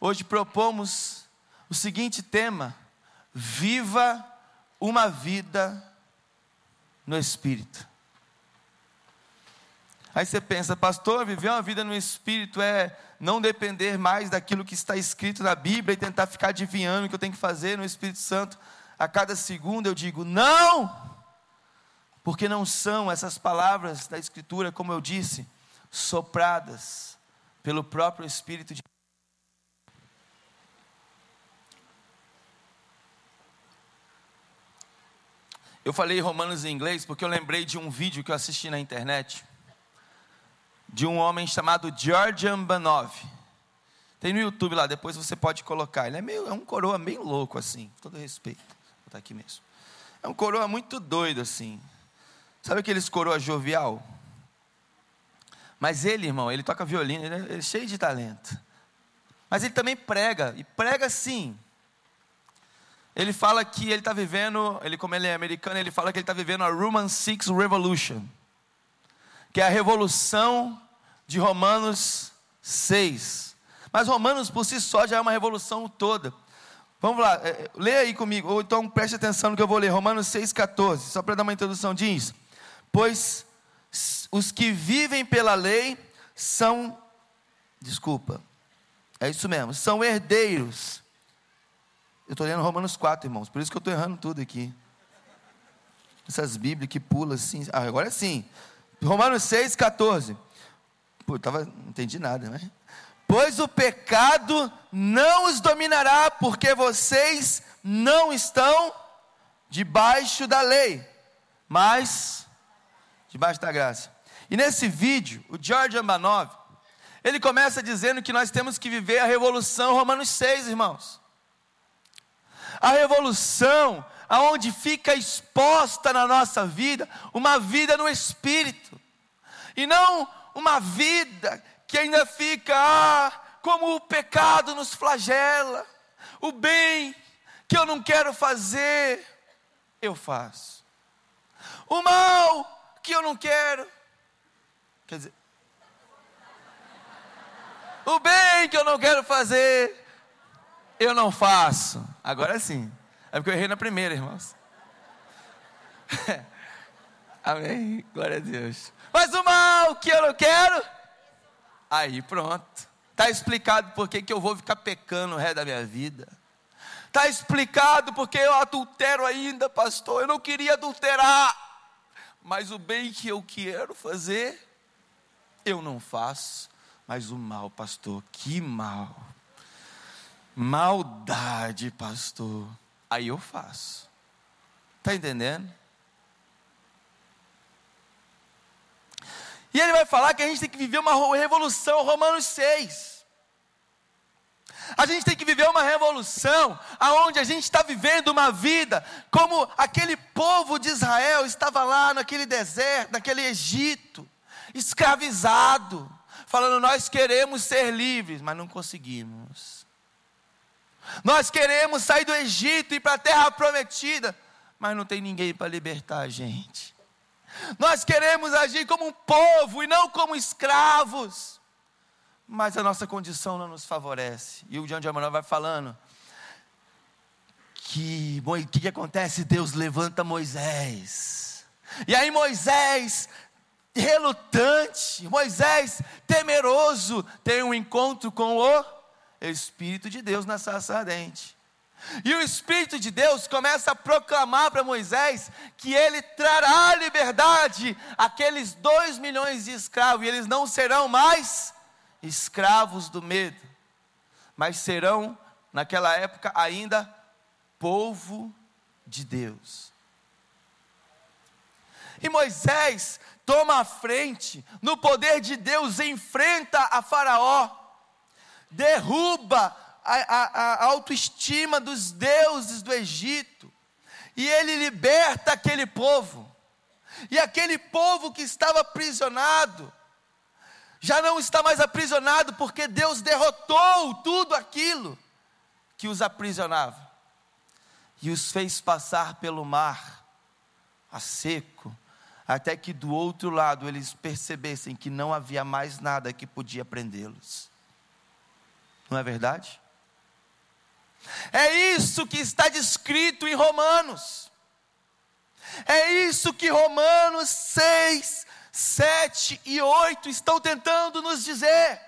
hoje propomos o seguinte tema: viva uma vida no Espírito. Aí você pensa, pastor, viver uma vida no Espírito é não depender mais daquilo que está escrito na Bíblia e tentar ficar adivinhando o que eu tenho que fazer no Espírito Santo a cada segundo. Eu digo, não! Porque não são essas palavras da Escritura, como eu disse, sopradas pelo próprio Espírito de Eu falei Romanos em inglês porque eu lembrei de um vídeo que eu assisti na internet de um homem chamado Georgian Banov. Tem no YouTube lá, depois você pode colocar. Ele é meio, é um coroa meio louco assim, todo respeito. Vou botar aqui mesmo. É um coroa muito doido assim. Sabe aqueles coroa jovial? Mas ele, irmão, ele toca violino, ele é, ele é cheio de talento. Mas ele também prega, e prega sim. Ele fala que ele está vivendo, ele como ele é americano, ele fala que ele está vivendo a Roman Six Revolution, que é a revolução de Romanos 6. Mas Romanos por si só já é uma revolução toda. Vamos lá, é, é leia aí comigo, ou então preste atenção no que eu vou ler. Romanos 6,14, só para dar uma introdução, diz: Pois os que vivem pela lei são, desculpa, é isso mesmo, são herdeiros eu estou lendo Romanos 4, irmãos, por isso que eu estou errando tudo aqui. Essas Bíblias que pulam assim. Ah, agora sim. Romanos 6, 14. Pô, tava, não entendi nada, né? Pois o pecado não os dominará, porque vocês não estão debaixo da lei, mas debaixo da graça. E nesse vídeo, o George Ambanov, ele começa dizendo que nós temos que viver a revolução Romanos 6, irmãos a revolução, aonde fica exposta na nossa vida uma vida no espírito, e não uma vida que ainda fica, ah, como o pecado nos flagela, o bem que eu não quero fazer, eu faço, o mal que eu não quero, quer dizer, o bem que eu não quero fazer, eu não faço. Agora sim. É porque eu errei na primeira, irmãos. Amém. Glória a Deus. Mas o mal que eu não quero. Aí pronto. Está explicado por que eu vou ficar pecando o resto da minha vida. Está explicado porque eu adultero ainda, pastor. Eu não queria adulterar. Mas o bem que eu quero fazer, eu não faço. Mas o mal, pastor, que mal. Maldade, pastor. Aí eu faço. Está entendendo? E ele vai falar que a gente tem que viver uma revolução, Romanos 6. A gente tem que viver uma revolução, aonde a gente está vivendo uma vida como aquele povo de Israel estava lá naquele deserto, naquele Egito, escravizado, falando: Nós queremos ser livres, mas não conseguimos. Nós queremos sair do Egito e ir para a terra prometida, mas não tem ninguém para libertar a gente. Nós queremos agir como um povo e não como escravos, mas a nossa condição não nos favorece. E o John de Amaral vai falando que o que, que acontece? Deus levanta Moisés. E aí Moisés relutante, Moisés temeroso, tem um encontro com o Espírito de Deus na sarça ardente. E o Espírito de Deus começa a proclamar para Moisés que ele trará liberdade àqueles dois milhões de escravos, e eles não serão mais escravos do medo, mas serão, naquela época, ainda povo de Deus. E Moisés toma a frente, no poder de Deus, enfrenta a Faraó derruba a, a, a autoestima dos deuses do Egito, e ele liberta aquele povo, e aquele povo que estava aprisionado, já não está mais aprisionado, porque Deus derrotou tudo aquilo que os aprisionava, e os fez passar pelo mar, a seco, até que do outro lado eles percebessem que não havia mais nada que podia prendê-los. Não é verdade? É isso que está descrito em Romanos. É isso que Romanos 6, 7 e 8 estão tentando nos dizer.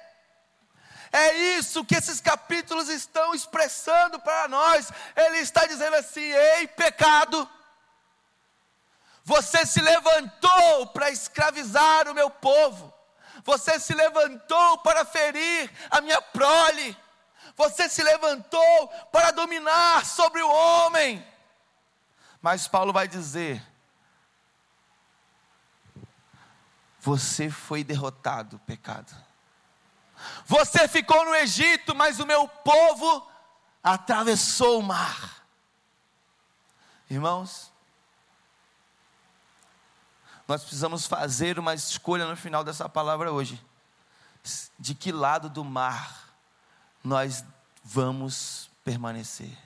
É isso que esses capítulos estão expressando para nós. Ele está dizendo assim: ei, pecado, você se levantou para escravizar o meu povo, você se levantou para ferir a minha prole, você se levantou para dominar sobre o homem. Mas Paulo vai dizer: Você foi derrotado, pecado. Você ficou no Egito, mas o meu povo atravessou o mar. Irmãos, nós precisamos fazer uma escolha no final dessa palavra hoje. De que lado do mar nós vamos permanecer?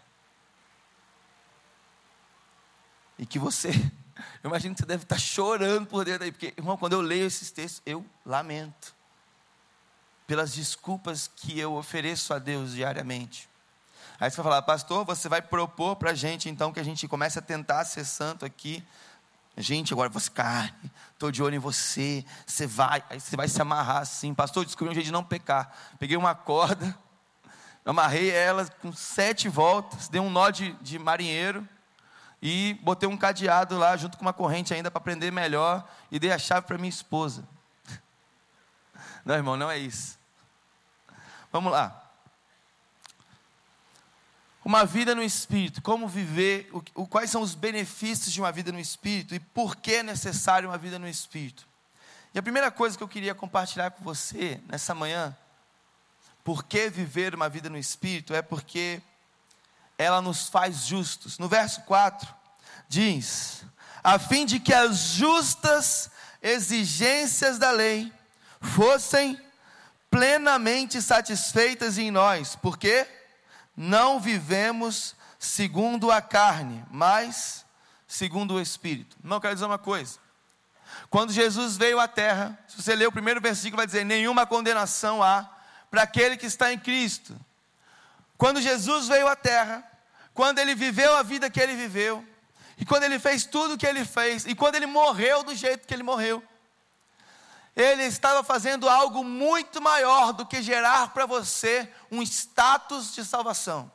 E que você, eu imagino que você deve estar chorando por dentro aí, porque, irmão, quando eu leio esses textos, eu lamento pelas desculpas que eu ofereço a Deus diariamente. Aí você vai falar, pastor, você vai propor para a gente então que a gente comece a tentar ser santo aqui. Gente, agora você carne, estou de olho em você, você vai, aí você vai se amarrar assim, pastor, descobri um jeito de não pecar. Peguei uma corda, amarrei ela com sete voltas, dei um nó de, de marinheiro e botei um cadeado lá junto com uma corrente ainda para prender melhor e dei a chave para minha esposa. Não, irmão, não é isso. Vamos lá. Uma vida no Espírito, como viver, o, o, quais são os benefícios de uma vida no Espírito e por que é necessário uma vida no Espírito. E a primeira coisa que eu queria compartilhar com você nessa manhã, por que viver uma vida no Espírito, é porque ela nos faz justos. No verso 4, diz: a fim de que as justas exigências da lei fossem plenamente satisfeitas em nós, porque não vivemos segundo a carne, mas segundo o Espírito. Não quero dizer uma coisa. Quando Jesus veio à terra, se você ler o primeiro versículo, vai dizer: nenhuma condenação há para aquele que está em Cristo. Quando Jesus veio à terra, quando ele viveu a vida que ele viveu, e quando ele fez tudo o que ele fez, e quando ele morreu do jeito que ele morreu, ele estava fazendo algo muito maior do que gerar para você um status de salvação.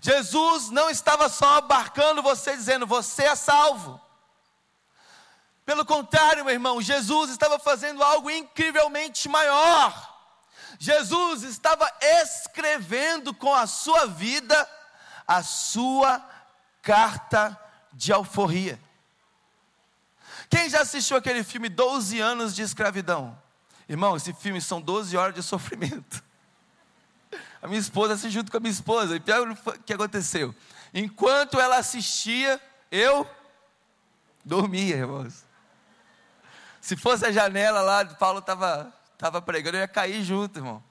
Jesus não estava só abarcando você dizendo você é salvo. Pelo contrário, meu irmão, Jesus estava fazendo algo incrivelmente maior. Jesus estava escrevendo com a sua vida a sua carta de alforria. Quem já assistiu aquele filme 12 anos de escravidão? Irmão, esse filme são 12 horas de sofrimento. A minha esposa assistiu junto com a minha esposa. E pior que aconteceu. Enquanto ela assistia, eu dormia, irmãos. Se fosse a janela lá, Paulo estava tava pregando, eu ia cair junto, irmão.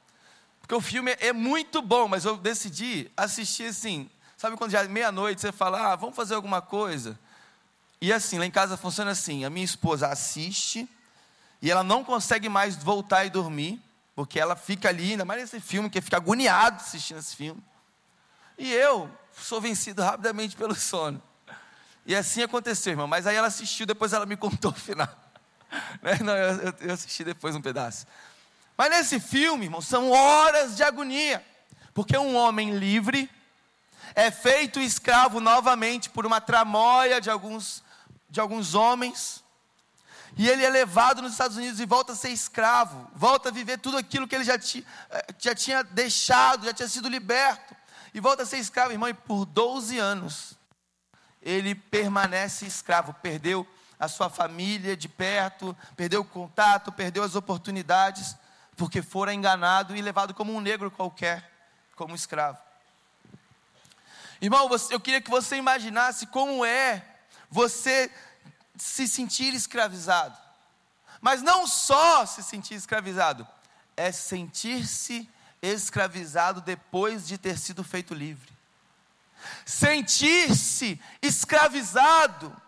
Porque o filme é muito bom, mas eu decidi assistir assim. Sabe quando já é meia-noite, você fala, ah, vamos fazer alguma coisa? E assim, lá em casa funciona assim: a minha esposa assiste e ela não consegue mais voltar e dormir, porque ela fica ali, ainda mais nesse filme, que fica agoniado assistindo esse filme. E eu sou vencido rapidamente pelo sono. E assim aconteceu, irmão. Mas aí ela assistiu, depois ela me contou o final. Né? Não, eu, eu assisti depois um pedaço. Mas nesse filme, irmão, são horas de agonia. Porque um homem livre é feito escravo novamente por uma tramóia de alguns de alguns homens, e ele é levado nos Estados Unidos e volta a ser escravo, volta a viver tudo aquilo que ele já, ti, eh, já tinha deixado, já tinha sido liberto, e volta a ser escravo, irmão, e por 12 anos ele permanece escravo, perdeu a sua família de perto, perdeu o contato, perdeu as oportunidades, porque fora enganado e levado como um negro qualquer, como escravo. Irmão, eu queria que você imaginasse como é você se sentir escravizado. Mas não só se sentir escravizado, é sentir-se escravizado depois de ter sido feito livre. Sentir-se escravizado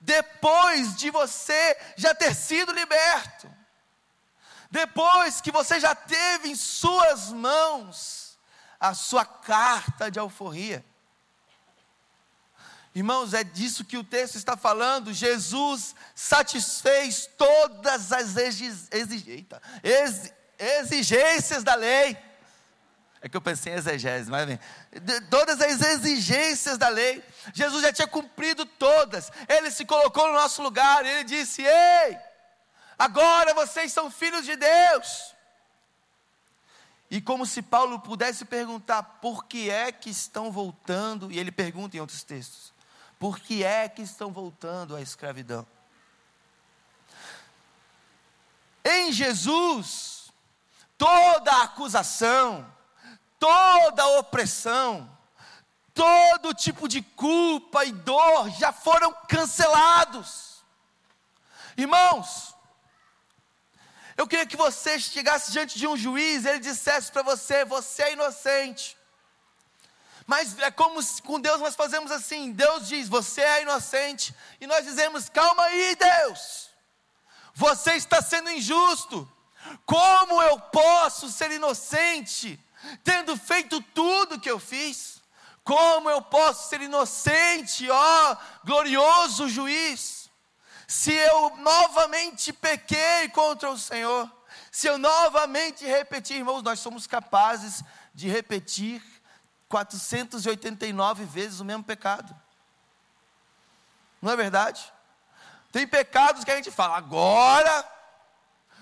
depois de você já ter sido liberto. Depois que você já teve em suas mãos a sua carta de alforria. Irmãos, é disso que o texto está falando. Jesus satisfez todas as exigências da lei. É que eu pensei em exegese, mas bem. Todas as exigências da lei. Jesus já tinha cumprido todas. Ele se colocou no nosso lugar. Ele disse: Ei, agora vocês são filhos de Deus. E como se Paulo pudesse perguntar por que é que estão voltando, e ele pergunta em outros textos: por que é que estão voltando à escravidão? Em Jesus, toda acusação, toda opressão, todo tipo de culpa e dor já foram cancelados. Irmãos, eu queria que você chegasse diante de um juiz e ele dissesse para você: você é inocente. Mas é como com Deus nós fazemos assim: Deus diz, você é inocente, e nós dizemos, calma aí, Deus, você está sendo injusto. Como eu posso ser inocente, tendo feito tudo que eu fiz? Como eu posso ser inocente, ó glorioso juiz, se eu novamente pequei contra o Senhor? Se eu novamente repetir, irmãos, nós somos capazes de repetir 489 vezes o mesmo pecado. Não é verdade? Tem pecados que a gente fala, agora,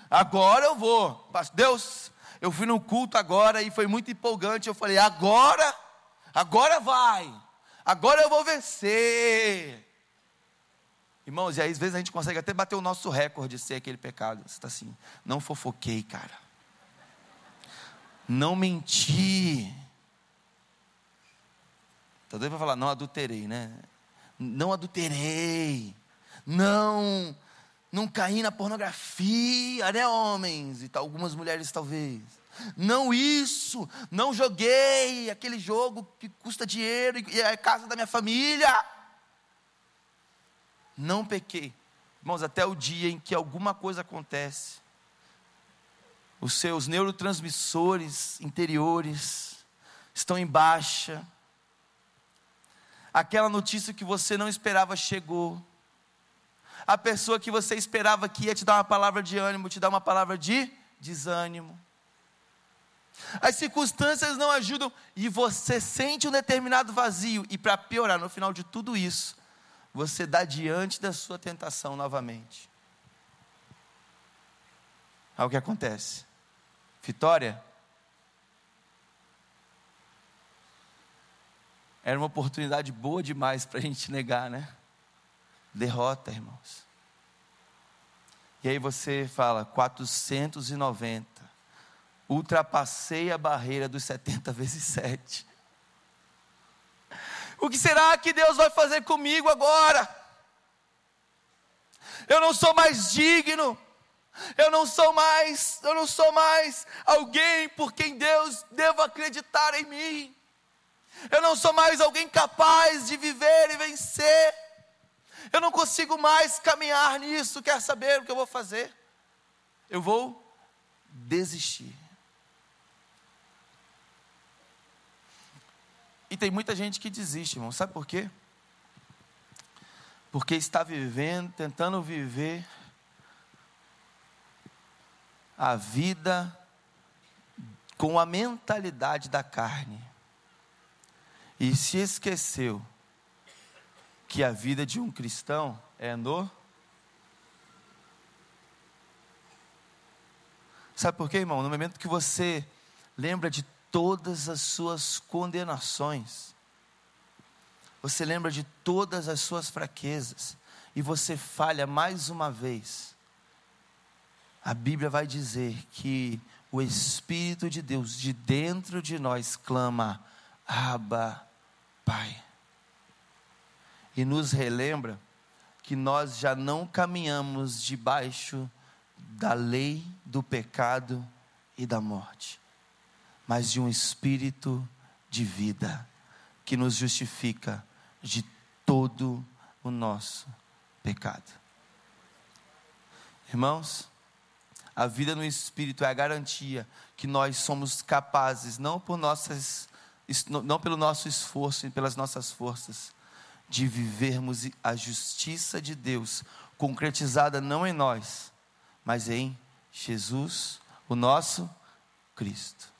agora eu vou. Deus, eu fui no culto agora e foi muito empolgante. Eu falei, agora, agora vai, agora eu vou vencer. Irmãos, e aí às vezes a gente consegue até bater o nosso recorde de ser aquele pecado. Você está assim, não fofoquei, cara. Não menti. Está doido para falar, não adulterei, né? Não adulterei. Não, não caí na pornografia, né, homens? E tal, algumas mulheres talvez. Não isso, não joguei aquele jogo que custa dinheiro e é casa da minha família. Não pequei. Irmãos, até o dia em que alguma coisa acontece, os seus neurotransmissores interiores estão em baixa, aquela notícia que você não esperava chegou. A pessoa que você esperava que ia te dar uma palavra de ânimo, te dar uma palavra de desânimo. As circunstâncias não ajudam e você sente um determinado vazio. E para piorar, no final de tudo isso, você dá diante da sua tentação novamente. Olha o que acontece. Vitória Era uma oportunidade boa demais para a gente negar, né? Derrota, irmãos. E aí você fala, 490. Ultrapassei a barreira dos 70 vezes 7. O que será que Deus vai fazer comigo agora? Eu não sou mais digno. Eu não sou mais, eu não sou mais alguém por quem Deus deva acreditar em mim. Eu não sou mais alguém capaz de viver e vencer. Eu não consigo mais caminhar nisso. Quer saber o que eu vou fazer? Eu vou desistir. E tem muita gente que desiste, irmão. Sabe por quê? Porque está vivendo, tentando viver a vida com a mentalidade da carne e se esqueceu que a vida de um cristão é no. Sabe por quê, irmão? No momento que você lembra de todas as suas condenações, você lembra de todas as suas fraquezas, e você falha mais uma vez, a Bíblia vai dizer que o Espírito de Deus de dentro de nós clama: Abba, Pai. E nos relembra que nós já não caminhamos debaixo da lei do pecado e da morte, mas de um espírito de vida que nos justifica de todo o nosso pecado. Irmãos, a vida no espírito é a garantia que nós somos capazes, não por nossas não pelo nosso esforço e pelas nossas forças, de vivermos a justiça de Deus, concretizada não em nós, mas em Jesus, o nosso Cristo.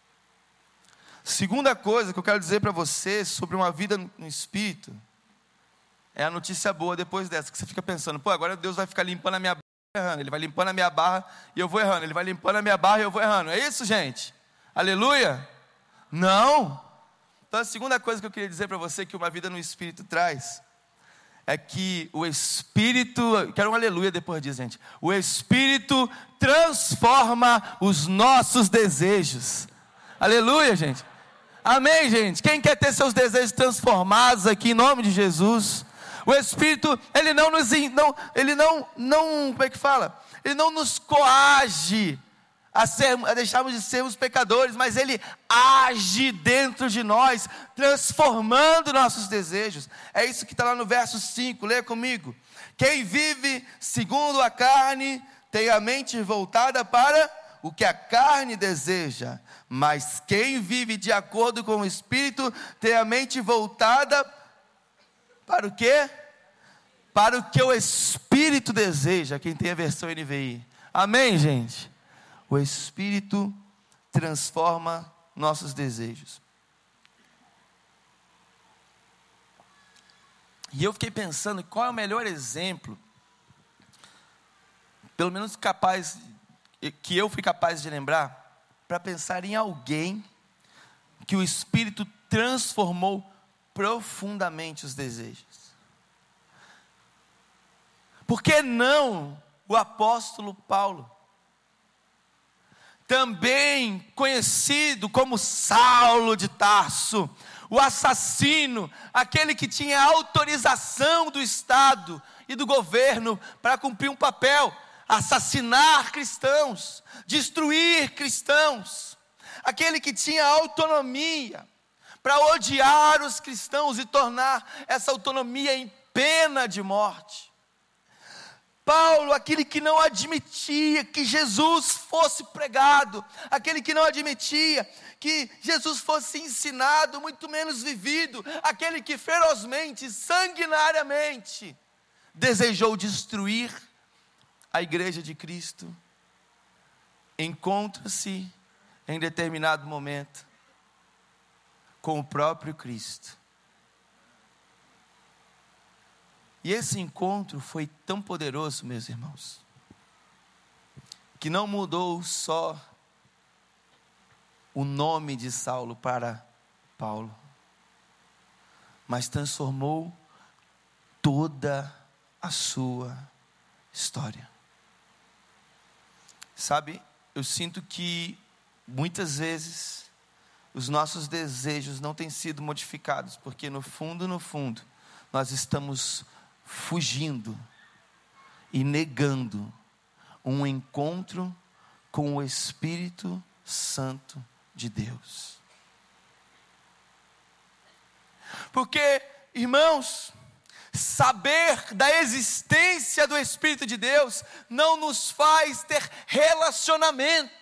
Segunda coisa que eu quero dizer para você sobre uma vida no Espírito, é a notícia boa depois dessa, que você fica pensando, pô, agora Deus vai ficar limpando a minha barra, errando, Ele vai limpando a minha barra e eu vou errando, Ele vai limpando a minha barra e eu vou errando. É isso, gente? Aleluia? Não. Então a segunda coisa que eu queria dizer para você que uma vida no Espírito traz é que o Espírito, quero um aleluia depois disso, gente. O Espírito transforma os nossos desejos. Aleluia, gente. Amém, gente. Quem quer ter seus desejos transformados aqui em nome de Jesus? O Espírito, ele não nos, não, ele não, não, como é que fala? Ele não nos coage a, ser, a deixarmos de sermos pecadores, mas Ele age dentro de nós, transformando nossos desejos. É isso que está lá no verso 5, lê comigo. Quem vive segundo a carne tem a mente voltada para o que a carne deseja, mas quem vive de acordo com o Espírito tem a mente voltada para o quê? Para o que o Espírito deseja. Quem tem a versão NVI. Amém, gente? O Espírito transforma nossos desejos. E eu fiquei pensando qual é o melhor exemplo, pelo menos capaz, que eu fui capaz de lembrar, para pensar em alguém que o Espírito transformou profundamente os desejos. Por que não o apóstolo Paulo? Também conhecido como Saulo de Tarso, o assassino, aquele que tinha autorização do Estado e do governo para cumprir um papel, assassinar cristãos, destruir cristãos, aquele que tinha autonomia para odiar os cristãos e tornar essa autonomia em pena de morte. Paulo, aquele que não admitia que Jesus fosse pregado, aquele que não admitia que Jesus fosse ensinado, muito menos vivido, aquele que ferozmente, sanguinariamente desejou destruir a igreja de Cristo, encontra-se em determinado momento com o próprio Cristo E esse encontro foi tão poderoso, meus irmãos, que não mudou só o nome de Saulo para Paulo, mas transformou toda a sua história. Sabe, eu sinto que muitas vezes os nossos desejos não têm sido modificados, porque no fundo, no fundo, nós estamos fugindo e negando um encontro com o Espírito Santo de Deus. Porque, irmãos, saber da existência do Espírito de Deus não nos faz ter relacionamento,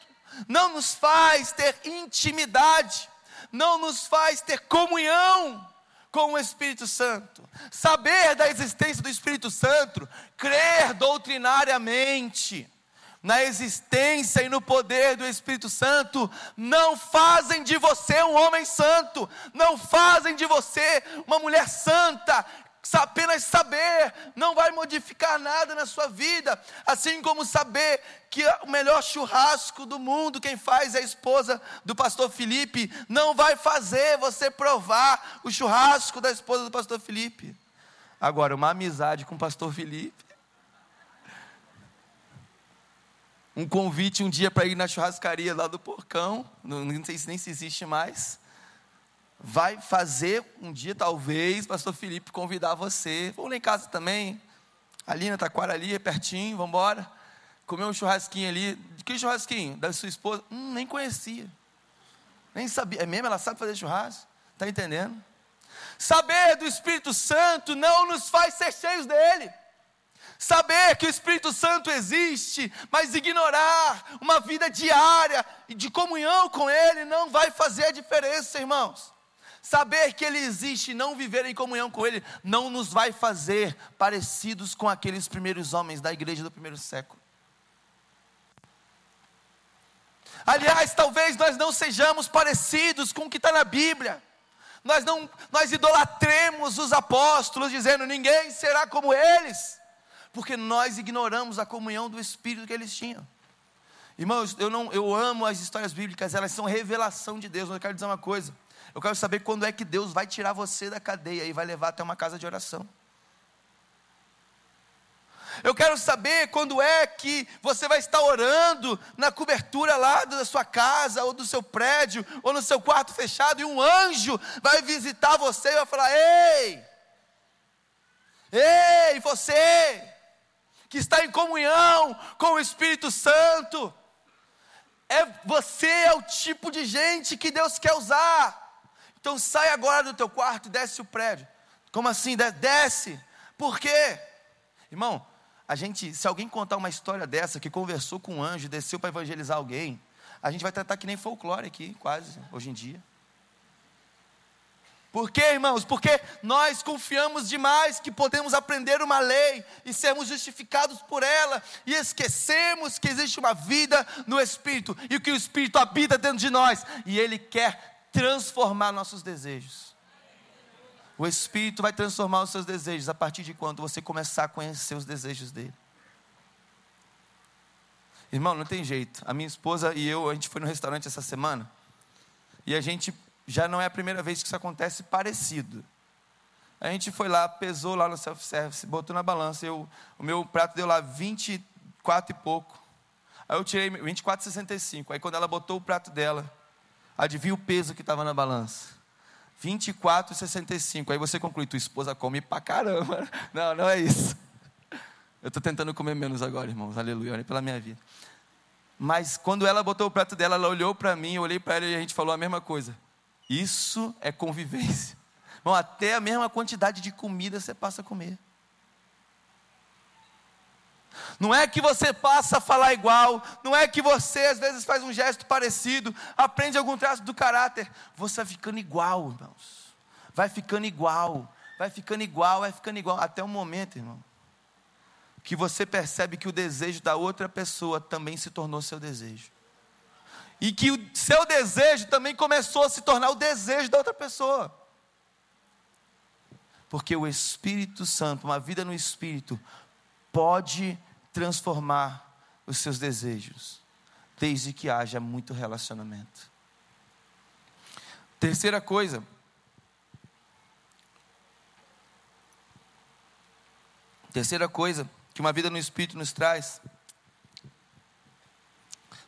não nos faz ter intimidade, não nos faz ter comunhão com o Espírito Santo. Saber da existência do Espírito Santo, crer doutrinariamente na existência e no poder do Espírito Santo, não fazem de você um homem santo, não fazem de você uma mulher santa, apenas saber não vai modificar nada na sua vida, assim como saber que o melhor churrasco do mundo, quem faz é a esposa do pastor Felipe, não vai fazer você provar o churrasco da esposa do pastor Felipe. Agora, uma amizade com o pastor Felipe, um convite um dia para ir na churrascaria lá do Porcão, não sei se nem se existe mais vai fazer um dia, talvez, pastor Felipe convidar você. Vamos lá em casa também. Ali na Taquara, ali, é pertinho, vamos embora. Comer um churrasquinho ali. Que churrasquinho? Da sua esposa? Hum, nem conhecia. Nem sabia. É mesmo? Ela sabe fazer churrasco? Está entendendo? Saber do Espírito Santo não nos faz ser cheios dele. Saber que o Espírito Santo existe, mas ignorar uma vida diária de comunhão com Ele não vai fazer a diferença, irmãos. Saber que Ele existe e não viver em comunhão com Ele não nos vai fazer parecidos com aqueles primeiros homens da igreja do primeiro século. Aliás, talvez nós não sejamos parecidos com o que está na Bíblia. Nós não, nós idolatremos os apóstolos, dizendo ninguém será como eles, porque nós ignoramos a comunhão do Espírito que eles tinham. Irmãos, eu não, eu amo as histórias bíblicas, elas são revelação de Deus. Mas eu quero dizer uma coisa. Eu quero saber quando é que Deus vai tirar você da cadeia e vai levar até uma casa de oração. Eu quero saber quando é que você vai estar orando na cobertura lá da sua casa, ou do seu prédio, ou no seu quarto fechado, e um anjo vai visitar você e vai falar: Ei, ei, você que está em comunhão com o Espírito Santo, é você é o tipo de gente que Deus quer usar. Então sai agora do teu quarto e desce o prédio. Como assim? Desce. Por quê? Irmão, a gente, se alguém contar uma história dessa, que conversou com um anjo, desceu para evangelizar alguém, a gente vai tratar que nem folclore aqui, quase, hoje em dia. Por quê, irmãos? Porque nós confiamos demais que podemos aprender uma lei e sermos justificados por ela, e esquecemos que existe uma vida no Espírito, e que o Espírito habita dentro de nós, e Ele quer transformar nossos desejos. O Espírito vai transformar os seus desejos a partir de quando você começar a conhecer os desejos dele. Irmão, não tem jeito. A minha esposa e eu, a gente foi no restaurante essa semana. E a gente já não é a primeira vez que isso acontece parecido. A gente foi lá, pesou lá no self-service, botou na balança. Eu, o meu prato deu lá 24 e pouco. Aí eu tirei 24,65. Aí quando ela botou o prato dela, adivinha o peso que estava na balança? 24,65. Aí você conclui, tua esposa come pra caramba. Não, não é isso. Eu estou tentando comer menos agora, irmãos. Aleluia, olhem pela minha vida. Mas quando ela botou o prato dela, ela olhou para mim, eu olhei para ela e a gente falou a mesma coisa. Isso é convivência. Bom, até a mesma quantidade de comida você passa a comer. Não é que você passa a falar igual, não é que você às vezes faz um gesto parecido, aprende algum traço do caráter. Você vai ficando igual, irmãos. Vai ficando igual, vai ficando igual, vai ficando igual. Até o momento, irmão, que você percebe que o desejo da outra pessoa também se tornou seu desejo. E que o seu desejo também começou a se tornar o desejo da outra pessoa. Porque o Espírito Santo, uma vida no Espírito, pode transformar os seus desejos, desde que haja muito relacionamento. Terceira coisa, terceira coisa que uma vida no Espírito nos traz,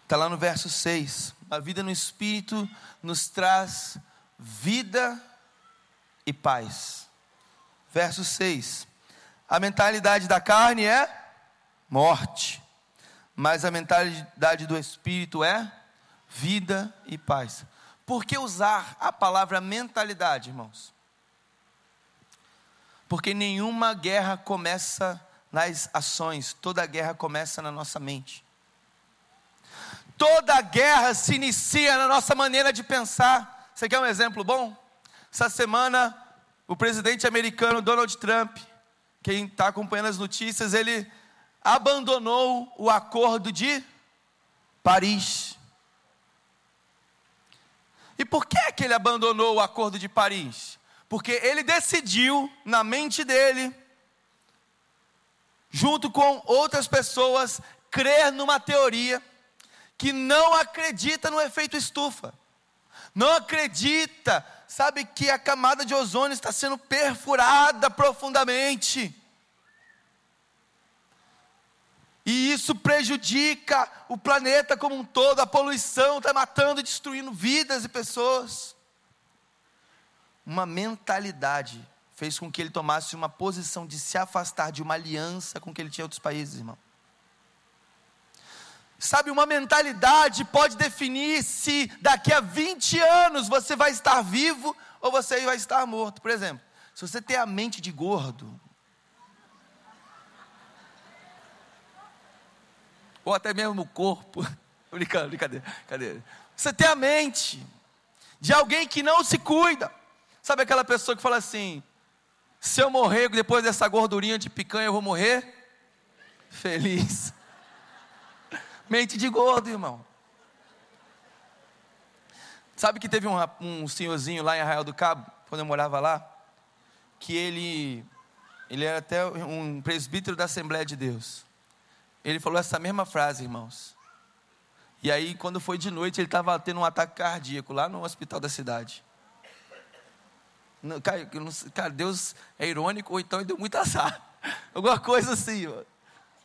está lá no verso 6. A vida no Espírito nos traz vida e paz. Verso 6. A mentalidade da carne é morte, mas a mentalidade do Espírito é vida e paz. Por que usar a palavra mentalidade, irmãos? Porque nenhuma guerra começa nas ações, toda guerra começa na nossa mente. Toda guerra se inicia na nossa maneira de pensar. Você quer um exemplo bom? Essa semana, o presidente americano Donald Trump, quem está acompanhando as notícias, ele abandonou o acordo de Paris. E por que, é que ele abandonou o acordo de Paris? Porque ele decidiu, na mente dele, junto com outras pessoas, crer numa teoria que não acredita no efeito estufa. Não acredita, sabe que a camada de ozônio está sendo perfurada profundamente. E isso prejudica o planeta como um todo, a poluição está matando e destruindo vidas e pessoas. Uma mentalidade fez com que ele tomasse uma posição de se afastar de uma aliança com que ele tinha outros países, irmão. Sabe, uma mentalidade pode definir se daqui a 20 anos você vai estar vivo ou você vai estar morto. Por exemplo, se você tem a mente de gordo, ou até mesmo o corpo. Brincando, brincadeira, brincadeira. Você tem a mente de alguém que não se cuida, Sabe aquela pessoa que fala assim: se eu morrer depois dessa gordurinha de picanha, eu vou morrer feliz. Mente de gordo, irmão. Sabe que teve um, um senhorzinho lá em Arraial do Cabo, quando eu morava lá, que ele, ele era até um presbítero da Assembleia de Deus. Ele falou essa mesma frase, irmãos. E aí, quando foi de noite, ele estava tendo um ataque cardíaco lá no hospital da cidade. Cara, Deus é irônico, ou então ele deu muito azar. Alguma coisa assim.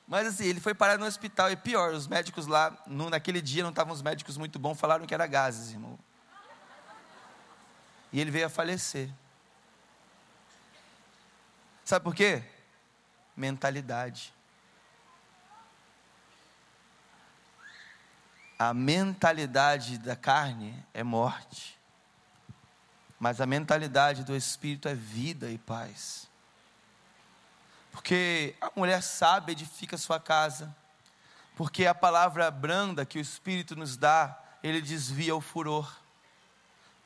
Mas assim, ele foi parar no hospital. E pior, os médicos lá, naquele dia não estavam os médicos muito bons, falaram que era gases, irmão. E ele veio a falecer. Sabe por quê? Mentalidade. A mentalidade da carne é morte, mas a mentalidade do espírito é vida e paz. Porque a mulher sábia edifica sua casa, porque a palavra branda que o espírito nos dá, ele desvia o furor.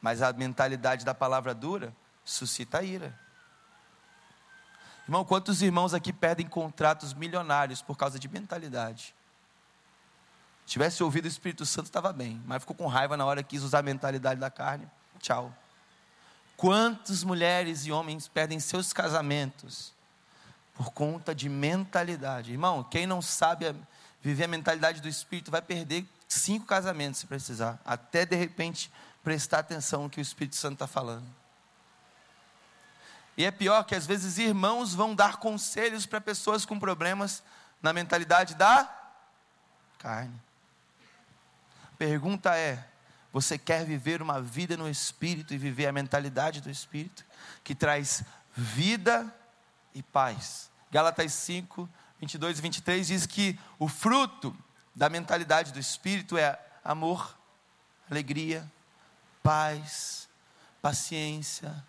Mas a mentalidade da palavra dura suscita ira. Irmão, quantos irmãos aqui perdem contratos milionários por causa de mentalidade? Tivesse ouvido o Espírito Santo, estava bem, mas ficou com raiva na hora que quis usar a mentalidade da carne. Tchau. Quantas mulheres e homens perdem seus casamentos por conta de mentalidade? Irmão, quem não sabe viver a mentalidade do Espírito vai perder cinco casamentos se precisar, até de repente prestar atenção no que o Espírito Santo está falando. E é pior que às vezes irmãos vão dar conselhos para pessoas com problemas na mentalidade da carne. Pergunta é: você quer viver uma vida no Espírito e viver a mentalidade do Espírito, que traz vida e paz? Gálatas 5, 22 e 23 diz que o fruto da mentalidade do Espírito é amor, alegria, paz, paciência,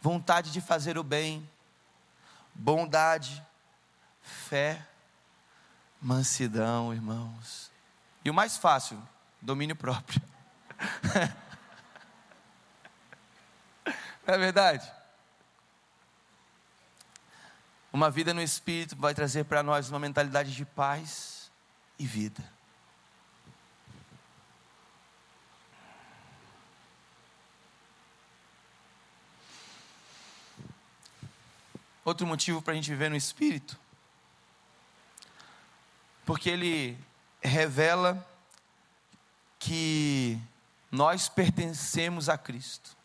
vontade de fazer o bem, bondade, fé, mansidão, irmãos. E o mais fácil, domínio próprio. Não é verdade? Uma vida no Espírito vai trazer para nós uma mentalidade de paz e vida. Outro motivo para a gente viver no Espírito, porque ele revela que nós pertencemos a Cristo.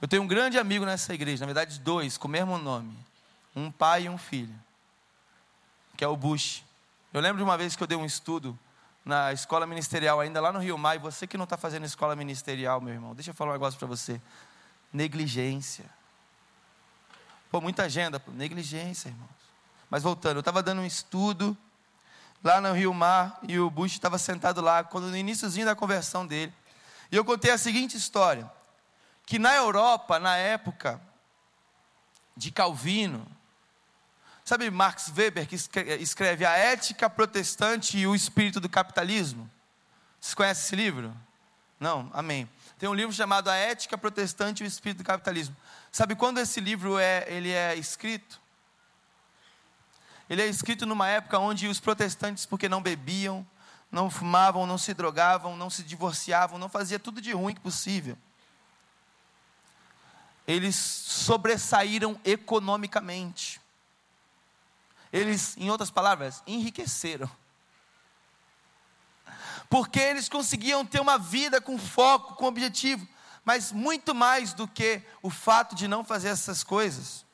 Eu tenho um grande amigo nessa igreja, na verdade dois, com o mesmo nome, um pai e um filho, que é o Bush. Eu lembro de uma vez que eu dei um estudo na escola ministerial, ainda lá no Rio Mar, e você que não está fazendo escola ministerial, meu irmão, deixa eu falar um negócio para você: negligência. Pô, muita agenda, negligência, irmãos. Mas voltando, eu estava dando um estudo lá no Rio Mar e o Bush estava sentado lá, quando no iníciozinho da conversão dele. E eu contei a seguinte história: que na Europa, na época de Calvino, sabe Max Weber, que escreve A Ética Protestante e o Espírito do Capitalismo? Vocês conhecem esse livro? Não? Amém. Tem um livro chamado A Ética Protestante e o Espírito do Capitalismo. Sabe quando esse livro é, ele é escrito? Ele é escrito numa época onde os protestantes, porque não bebiam, não fumavam, não se drogavam, não se divorciavam, não fazia tudo de ruim que possível. Eles sobressaíram economicamente. Eles, em outras palavras, enriqueceram. Porque eles conseguiam ter uma vida com foco, com objetivo mas muito mais do que o fato de não fazer essas coisas,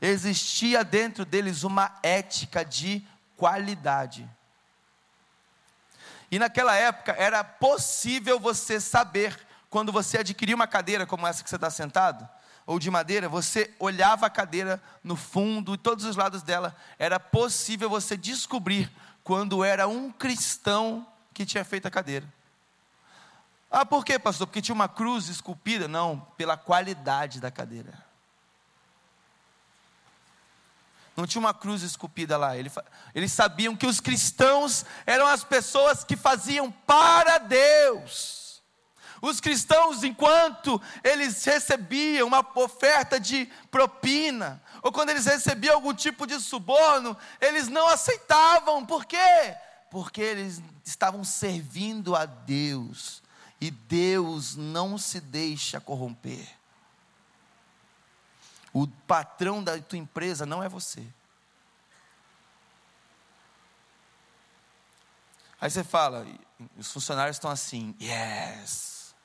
existia dentro deles uma ética de qualidade. E naquela época era possível você saber, quando você adquiria uma cadeira como essa que você está sentado, ou de madeira, você olhava a cadeira no fundo e todos os lados dela, era possível você descobrir quando era um cristão que tinha feito a cadeira. Ah, por quê, pastor? Porque tinha uma cruz esculpida? Não, pela qualidade da cadeira. Não tinha uma cruz esculpida lá. Eles sabiam que os cristãos eram as pessoas que faziam para Deus. Os cristãos, enquanto eles recebiam uma oferta de propina, ou quando eles recebiam algum tipo de suborno, eles não aceitavam. Por quê? Porque eles estavam servindo a Deus. E Deus não se deixa corromper. O patrão da tua empresa não é você. Aí você fala, os funcionários estão assim, yes.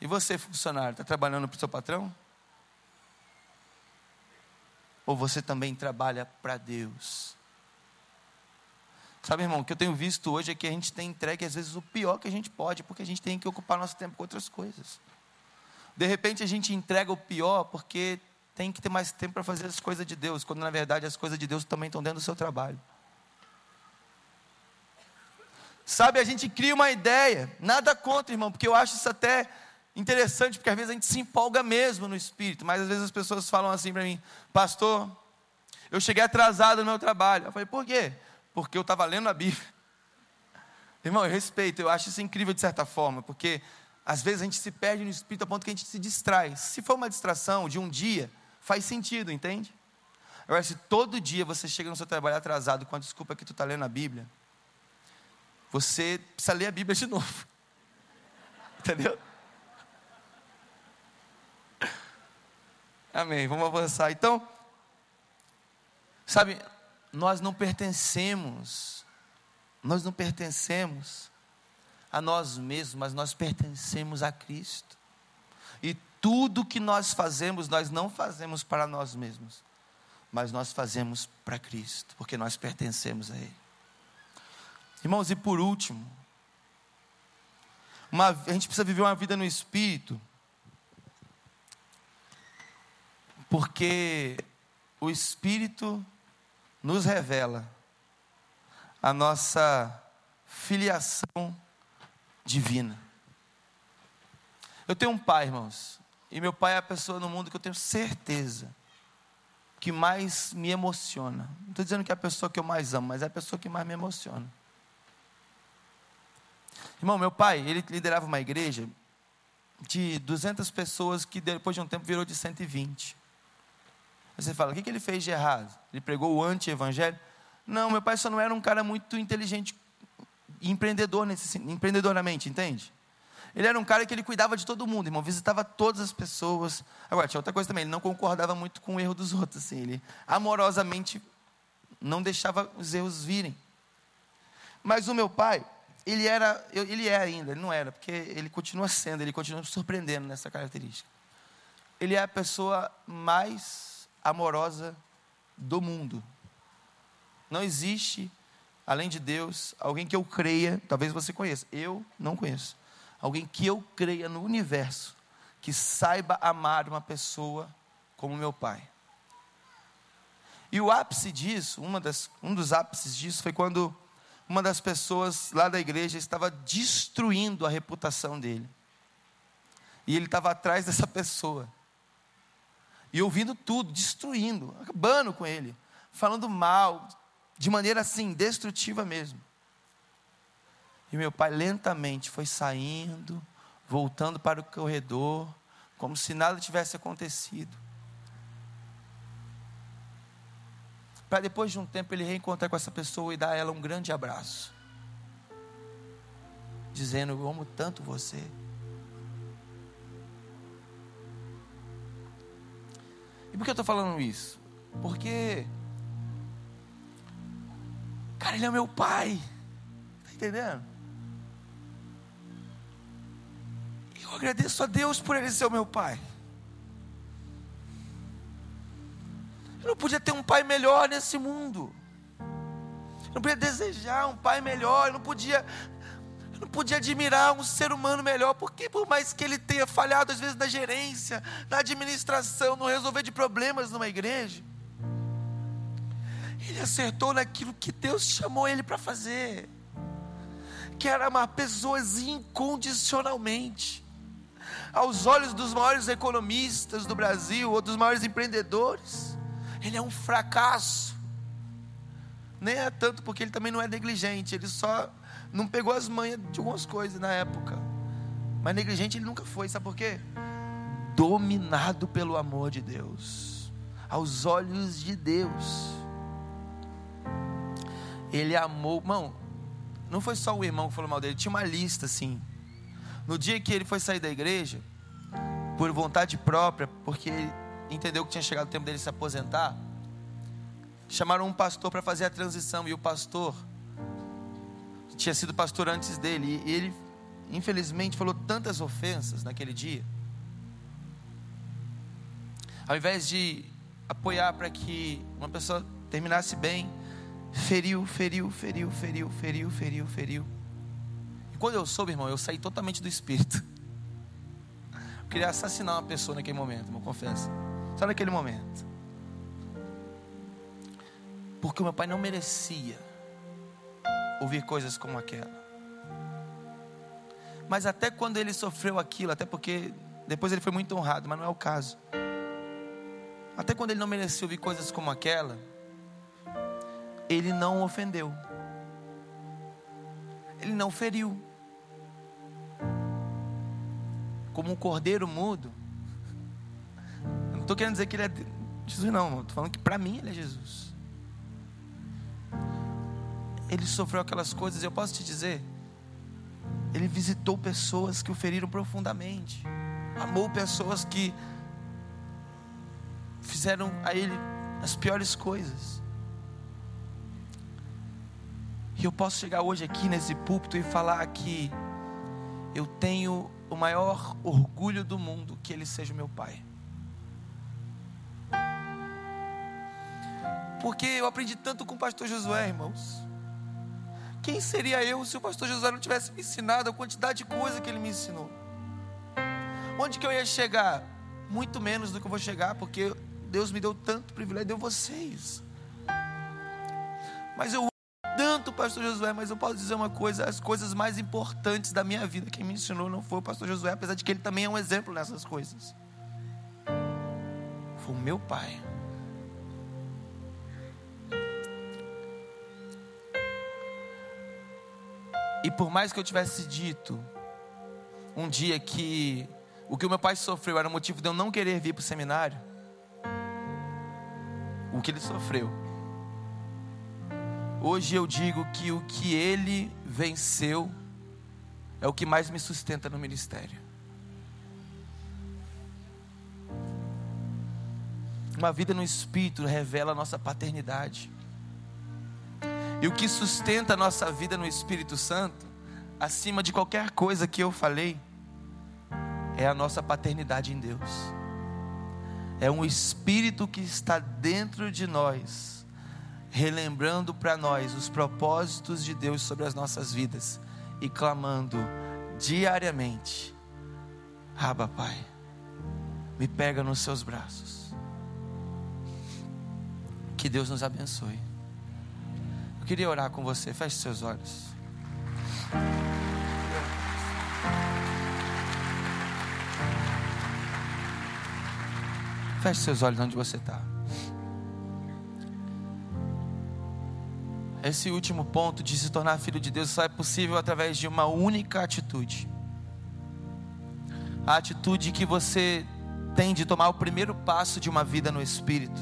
E você, funcionário, está trabalhando para o seu patrão? Ou você também trabalha para Deus? Sabe, irmão, o que eu tenho visto hoje é que a gente tem entregue, às vezes, o pior que a gente pode, porque a gente tem que ocupar nosso tempo com outras coisas. De repente, a gente entrega o pior porque tem que ter mais tempo para fazer as coisas de Deus, quando na verdade as coisas de Deus também estão dentro do seu trabalho. Sabe, a gente cria uma ideia, nada contra, irmão, porque eu acho isso até interessante, porque às vezes a gente se empolga mesmo no espírito, mas às vezes as pessoas falam assim para mim, pastor, eu cheguei atrasado no meu trabalho. Eu falei, por quê? Porque eu estava lendo a Bíblia. Irmão, eu respeito, eu acho isso incrível de certa forma, porque às vezes a gente se perde no espírito a ponto que a gente se distrai. Se for uma distração de um dia, faz sentido, entende? Agora, se todo dia você chega no seu trabalho atrasado com a desculpa que tu está lendo a Bíblia, você precisa ler a Bíblia de novo. Entendeu? Amém. Vamos avançar. Então, sabe, nós não pertencemos, nós não pertencemos a nós mesmos, mas nós pertencemos a Cristo. E tudo que nós fazemos, nós não fazemos para nós mesmos, mas nós fazemos para Cristo, porque nós pertencemos a Ele. Irmãos, e por último, uma, a gente precisa viver uma vida no Espírito, porque o Espírito nos revela a nossa filiação divina. Eu tenho um pai, irmãos, e meu pai é a pessoa no mundo que eu tenho certeza que mais me emociona. Não estou dizendo que é a pessoa que eu mais amo, mas é a pessoa que mais me emociona. Irmão, meu pai, ele liderava uma igreja de 200 pessoas que depois de um tempo virou de 120. Aí você fala, o que, que ele fez de errado? Ele pregou o anti-evangelho? Não, meu pai só não era um cara muito inteligente empreendedor nesse, empreendedoramente, entende? Ele era um cara que ele cuidava de todo mundo, irmão, visitava todas as pessoas. Agora, tinha outra coisa também, ele não concordava muito com o erro dos outros, assim, ele amorosamente não deixava os erros virem. Mas o meu pai, ele era, ele é ainda, ele não era, porque ele continua sendo, ele continua surpreendendo nessa característica. Ele é a pessoa mais amorosa do mundo. Não existe, além de Deus, alguém que eu creia, talvez você conheça, eu não conheço. Alguém que eu creia no universo, que saiba amar uma pessoa como meu pai. E o ápice disso, das, um dos ápices disso foi quando uma das pessoas lá da igreja estava destruindo a reputação dele. E ele estava atrás dessa pessoa. E ouvindo tudo, destruindo, acabando com ele, falando mal, de maneira assim, destrutiva mesmo. E meu pai lentamente foi saindo, voltando para o corredor, como se nada tivesse acontecido. para depois de um tempo ele reencontrar com essa pessoa e dar a ela um grande abraço, dizendo: Eu amo tanto você. E por que eu estou falando isso? Porque, cara, ele é meu pai, está entendendo? Agradeço a Deus por ele ser o meu pai. Eu não podia ter um pai melhor nesse mundo. Eu não podia desejar um pai melhor. Eu não podia, eu não podia admirar um ser humano melhor. Porque por mais que ele tenha falhado às vezes na gerência, na administração, no resolver de problemas numa igreja, ele acertou naquilo que Deus chamou ele para fazer. Que era amar pessoas incondicionalmente. Aos olhos dos maiores economistas do Brasil, ou dos maiores empreendedores, ele é um fracasso. Nem é tanto porque ele também não é negligente, ele só não pegou as manhas de algumas coisas na época. Mas negligente ele nunca foi, sabe por quê? Dominado pelo amor de Deus, aos olhos de Deus. Ele amou, irmão, não foi só o irmão que falou mal dele, tinha uma lista assim. No dia que ele foi sair da igreja, por vontade própria, porque ele entendeu que tinha chegado o tempo dele se aposentar, chamaram um pastor para fazer a transição e o pastor tinha sido pastor antes dele e ele infelizmente falou tantas ofensas naquele dia. Ao invés de apoiar para que uma pessoa terminasse bem, feriu, feriu, feriu, feriu, feriu, feriu, feriu. E quando eu soube, irmão, eu saí totalmente do espírito. Eu queria assassinar uma pessoa naquele momento, eu confesso. Só naquele momento. Porque o meu pai não merecia ouvir coisas como aquela. Mas até quando ele sofreu aquilo, até porque depois ele foi muito honrado, mas não é o caso. Até quando ele não merecia ouvir coisas como aquela, ele não ofendeu. Ele não feriu. Como um cordeiro mudo. Eu não estou querendo dizer que ele é Jesus, não. Estou falando que para mim ele é Jesus. Ele sofreu aquelas coisas, eu posso te dizer. Ele visitou pessoas que o feriram profundamente. Amou pessoas que fizeram a ele as piores coisas. E eu posso chegar hoje aqui nesse púlpito e falar que eu tenho o maior orgulho do mundo que ele seja meu pai. Porque eu aprendi tanto com o pastor Josué, irmãos. Quem seria eu se o pastor Josué não tivesse me ensinado a quantidade de coisa que ele me ensinou? Onde que eu ia chegar? Muito menos do que eu vou chegar, porque Deus me deu tanto privilégio, deu vocês. Mas eu tanto pastor Josué, mas eu posso dizer uma coisa: as coisas mais importantes da minha vida, quem me ensinou não foi o pastor Josué, apesar de que ele também é um exemplo nessas coisas. Foi o meu pai. E por mais que eu tivesse dito um dia que o que o meu pai sofreu era o motivo de eu não querer vir para o seminário, o que ele sofreu Hoje eu digo que o que ele venceu é o que mais me sustenta no ministério. Uma vida no Espírito revela a nossa paternidade. E o que sustenta a nossa vida no Espírito Santo, acima de qualquer coisa que eu falei, é a nossa paternidade em Deus. É um Espírito que está dentro de nós relembrando para nós os propósitos de Deus sobre as nossas vidas e clamando diariamente: Aba, Pai, me pega nos seus braços. Que Deus nos abençoe. Eu queria orar com você, feche seus olhos. Feche seus olhos onde você está. Esse último ponto de se tornar filho de Deus só é possível através de uma única atitude. A atitude que você tem de tomar o primeiro passo de uma vida no Espírito.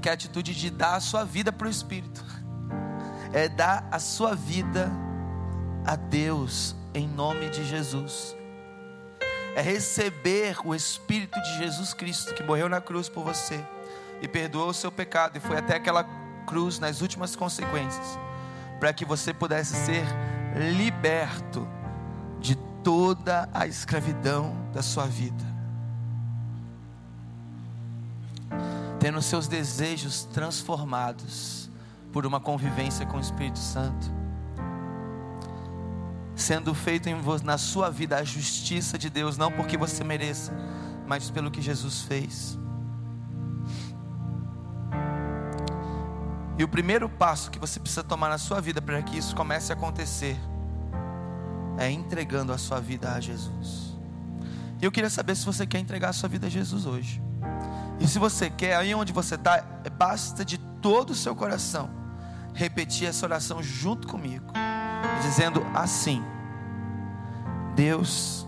Que é a atitude de dar a sua vida para o Espírito. É dar a sua vida a Deus em nome de Jesus. É receber o Espírito de Jesus Cristo que morreu na cruz por você e perdoou o seu pecado e foi até aquela cruz nas últimas consequências, para que você pudesse ser liberto de toda a escravidão da sua vida. Tendo seus desejos transformados por uma convivência com o Espírito Santo. Sendo feito na sua vida a justiça de Deus, não porque você mereça, mas pelo que Jesus fez. E o primeiro passo que você precisa tomar na sua vida para que isso comece a acontecer é entregando a sua vida a Jesus. E eu queria saber se você quer entregar a sua vida a Jesus hoje. E se você quer, aí onde você está, basta de todo o seu coração repetir essa oração junto comigo, dizendo assim: Deus,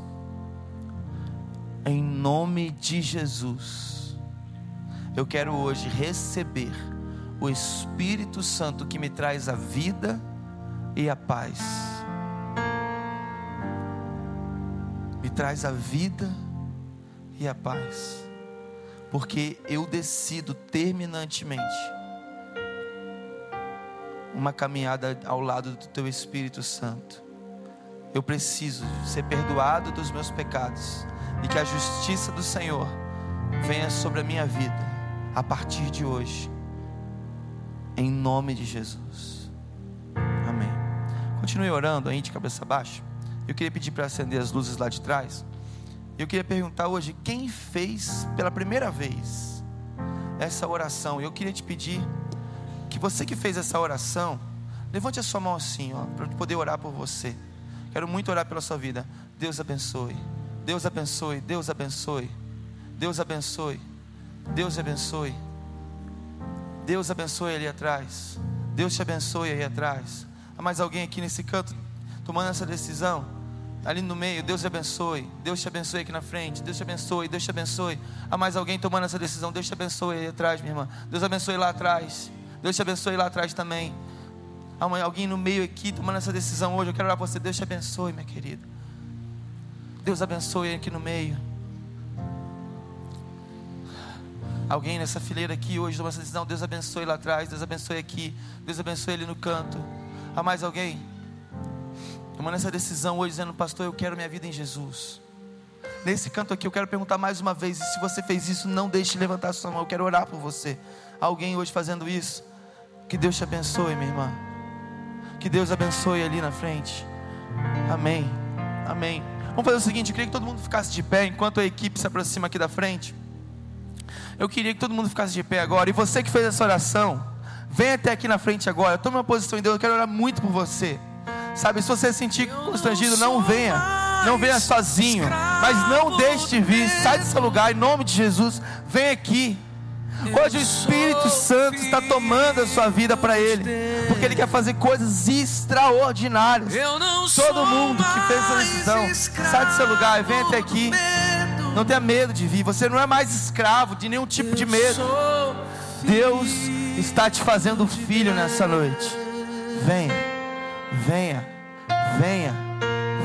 em nome de Jesus, eu quero hoje receber o Espírito Santo que me traz a vida e a paz. Me traz a vida e a paz. Porque eu decido terminantemente uma caminhada ao lado do teu Espírito Santo. Eu preciso ser perdoado dos meus pecados e que a justiça do Senhor venha sobre a minha vida a partir de hoje. Em nome de Jesus. Amém. Continue orando aí de cabeça baixa. Eu queria pedir para acender as luzes lá de trás. Eu queria perguntar hoje quem fez pela primeira vez essa oração. Eu queria te pedir que você que fez essa oração, levante a sua mão assim, ó, para eu poder orar por você. Quero muito orar pela sua vida. Deus abençoe. Deus abençoe. Deus abençoe. Deus abençoe. Deus abençoe. Deus abençoe ali atrás. Deus te abençoe aí atrás. Há mais alguém aqui nesse canto tomando essa decisão? Ali no meio, Deus te abençoe. Deus te abençoe aqui na frente. Deus te abençoe. Deus te abençoe. Há mais alguém tomando essa decisão? Deus te abençoe aí atrás, minha irmã. Deus abençoe lá atrás. Deus te abençoe lá atrás também. Há alguém no meio aqui tomando essa decisão hoje. Eu quero orar por você. Deus te abençoe, minha querida. Deus abençoe aqui no meio. Alguém nessa fileira aqui hoje tomando essa decisão. Deus abençoe lá atrás. Deus abençoe aqui. Deus abençoe ali no canto. Há mais alguém? Tomando essa decisão hoje, dizendo, pastor, eu quero minha vida em Jesus. Nesse canto aqui, eu quero perguntar mais uma vez: se você fez isso, não deixe de levantar sua mão. Eu quero orar por você. Alguém hoje fazendo isso. Que Deus te abençoe, minha irmã. Que Deus abençoe ali na frente. Amém. Amém. Vamos fazer o seguinte: eu queria que todo mundo ficasse de pé enquanto a equipe se aproxima aqui da frente. Eu queria que todo mundo ficasse de pé agora. E você que fez essa oração, vem até aqui na frente agora. Tome uma posição em Deus. Eu quero orar muito por você. Sabe, se você se sentir constrangido, não venha. Não venha sozinho. Mas não deixe de vir. Sai desse lugar em nome de Jesus. Vem aqui. Hoje o Espírito Santo está tomando a sua vida para Ele, porque Ele quer fazer coisas extraordinárias. Todo mundo que fez essa decisão, sai do seu lugar e vem até aqui. Não tenha medo de vir. Você não é mais escravo de nenhum tipo de medo. Deus está te fazendo filho nessa noite. Venha, venha, venha,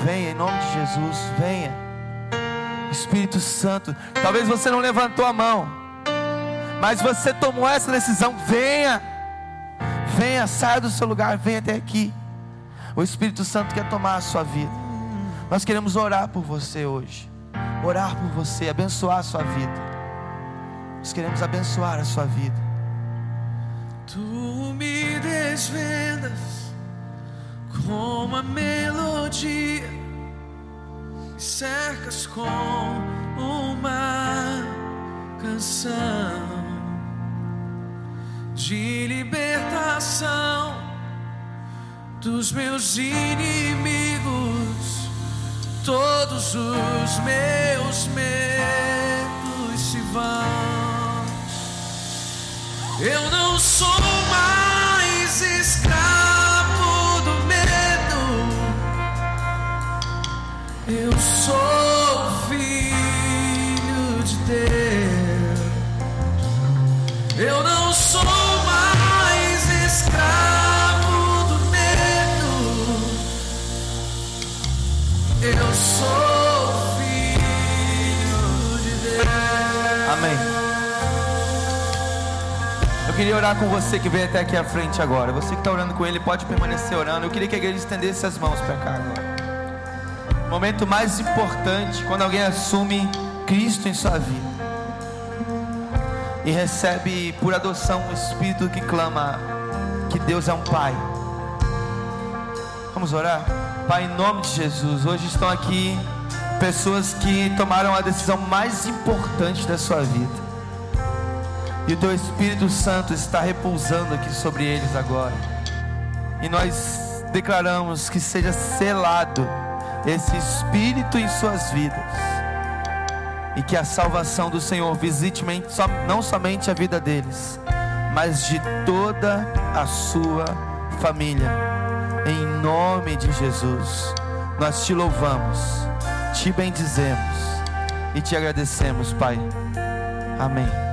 venha em nome de Jesus. Venha, Espírito Santo. Talvez você não levantou a mão, mas você tomou essa decisão. Venha, venha, saia do seu lugar, venha até aqui. O Espírito Santo quer tomar a sua vida. Nós queremos orar por você hoje orar por você, abençoar a sua vida. Nós queremos abençoar a sua vida. Tu me desvendas com uma melodia, me cercas com uma canção de libertação dos meus inimigos todos os meus medos se vão. Eu não sou mais queria orar com você que veio até aqui à frente agora. Você que está orando com ele pode permanecer orando. Eu queria que a igreja estendesse as mãos para cá agora. Momento mais importante quando alguém assume Cristo em sua vida e recebe por adoção o Espírito que clama que Deus é um Pai. Vamos orar? Pai, em nome de Jesus, hoje estão aqui pessoas que tomaram a decisão mais importante da sua vida. E o teu Espírito Santo está repousando aqui sobre eles agora. E nós declaramos que seja selado esse Espírito em suas vidas. E que a salvação do Senhor visite não somente a vida deles, mas de toda a sua família em nome de Jesus. Nós te louvamos, te bendizemos e te agradecemos, Pai. Amém.